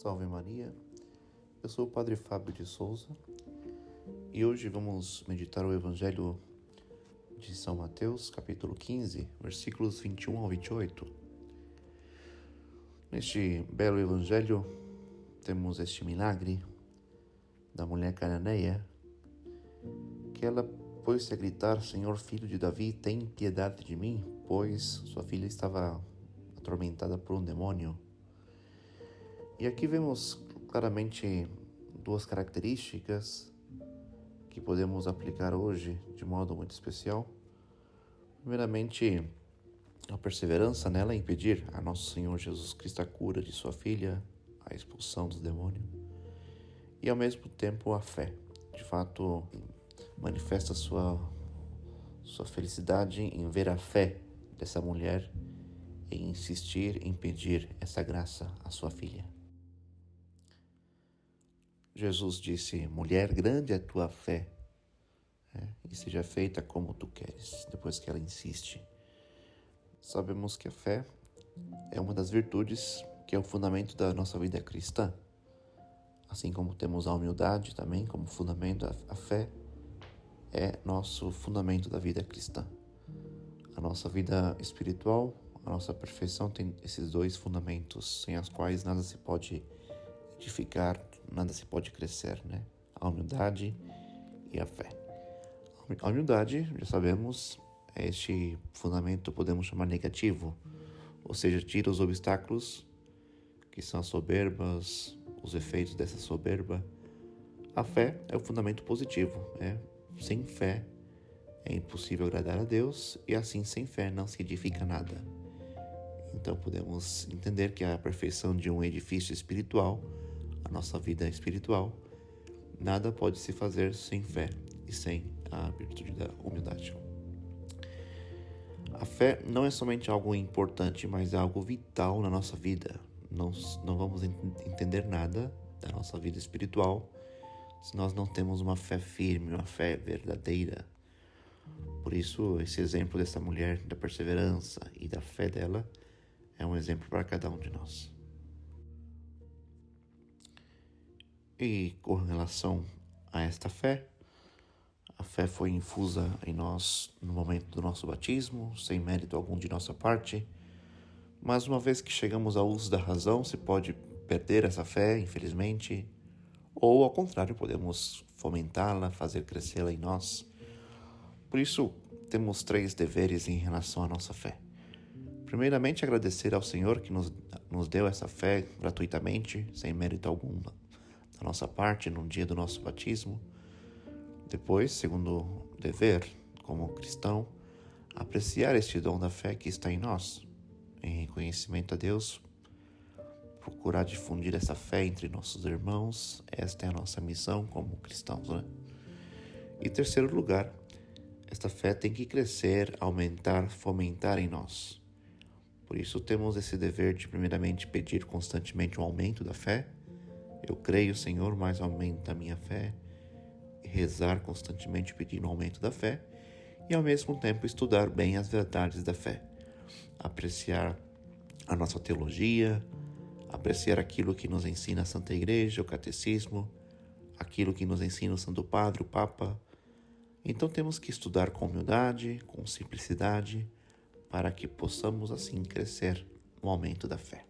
Salve Maria, eu sou o Padre Fábio de Souza e hoje vamos meditar o Evangelho de São Mateus, capítulo 15, versículos 21 ao 28. Neste belo Evangelho temos este milagre da mulher cananeia que ela pôs-se a gritar: Senhor, filho de Davi, tem piedade de mim, pois sua filha estava atormentada por um demônio. E aqui vemos claramente duas características que podemos aplicar hoje de modo muito especial. Primeiramente, a perseverança nela em pedir a Nosso Senhor Jesus Cristo a cura de sua filha, a expulsão dos demônios, e ao mesmo tempo a fé. De fato, manifesta sua, sua felicidade em ver a fé dessa mulher e insistir em pedir essa graça à sua filha. Jesus disse: Mulher, grande é a tua fé, é, e seja feita como tu queres. Depois que ela insiste, sabemos que a fé é uma das virtudes que é o fundamento da nossa vida cristã. Assim como temos a humildade também como fundamento, a fé é nosso fundamento da vida cristã. A nossa vida espiritual, a nossa perfeição tem esses dois fundamentos, sem os quais nada se pode edificar, nada se pode crescer, né? A humildade e a fé. A humildade, já sabemos, é este fundamento podemos chamar negativo, ou seja, tira os obstáculos que são as soberbas, os efeitos dessa soberba. A fé é o fundamento positivo, é sem fé é impossível agradar a Deus e assim sem fé não se edifica nada. Então podemos entender que a perfeição de um edifício espiritual a nossa vida espiritual, nada pode se fazer sem fé e sem a virtude da humildade. A fé não é somente algo importante, mas é algo vital na nossa vida. Não, não vamos entender nada da nossa vida espiritual se nós não temos uma fé firme, uma fé verdadeira. Por isso, esse exemplo dessa mulher, da perseverança e da fé dela, é um exemplo para cada um de nós. E com relação a esta fé, a fé foi infusa em nós no momento do nosso batismo, sem mérito algum de nossa parte, mas uma vez que chegamos ao uso da razão, se pode perder essa fé, infelizmente, ou ao contrário, podemos fomentá-la, fazer crescê-la em nós. Por isso, temos três deveres em relação à nossa fé. Primeiramente, agradecer ao Senhor que nos, nos deu essa fé gratuitamente, sem mérito algum da nossa parte no dia do nosso batismo. Depois, segundo dever, como cristão, apreciar este dom da fé que está em nós, em reconhecimento a Deus, procurar difundir essa fé entre nossos irmãos, esta é a nossa missão como cristãos, né? E terceiro lugar, esta fé tem que crescer, aumentar, fomentar em nós. Por isso temos esse dever de primeiramente pedir constantemente um aumento da fé, eu creio, Senhor, mas aumenta a minha fé. Rezar constantemente pedindo aumento da fé e ao mesmo tempo estudar bem as verdades da fé. Apreciar a nossa teologia, apreciar aquilo que nos ensina a Santa Igreja, o Catecismo, aquilo que nos ensina o Santo Padre, o Papa. Então temos que estudar com humildade, com simplicidade, para que possamos assim crescer no aumento da fé.